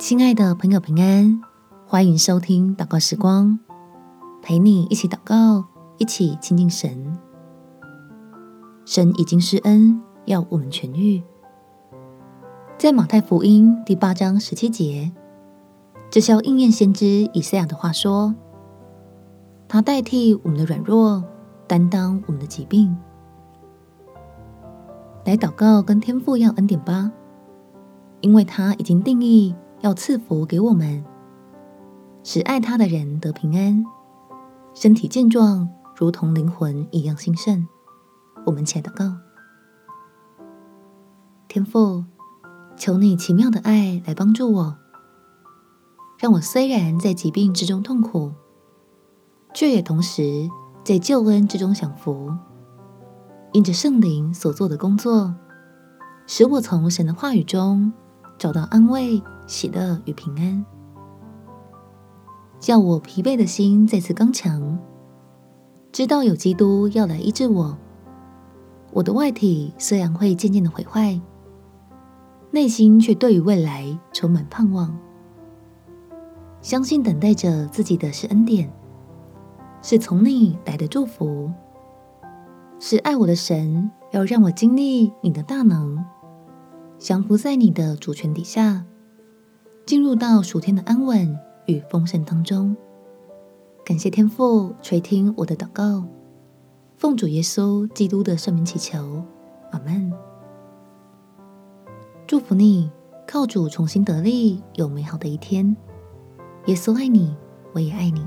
亲爱的朋友，平安，欢迎收听祷告时光，陪你一起祷告，一起亲近神。神已经施恩，要我们痊愈。在马太福音第八章十七节，这是要应验先知以赛亚的话说：“他代替我们的软弱，担当我们的疾病。”来祷告，跟天父要恩典吧，因为他已经定义要赐福给我们，使爱他的人得平安，身体健壮，如同灵魂一样兴盛。我们且祷告，天父，求你奇妙的爱来帮助我，让我虽然在疾病之中痛苦，却也同时在救恩之中享福。因着圣灵所做的工作，使我从神的话语中找到安慰、喜乐与平安，叫我疲惫的心再次刚强。知道有基督要来医治我，我的外体虽然会渐渐的毁坏，内心却对于未来充满盼望，相信等待着自己的是恩典，是从你来的祝福。是爱我的神，要让我经历你的大能，降服在你的主权底下，进入到属天的安稳与丰盛当中。感谢天父垂听我的祷告，奉主耶稣基督的圣名祈求，阿门。祝福你，靠主重新得力，有美好的一天。耶稣爱你，我也爱你。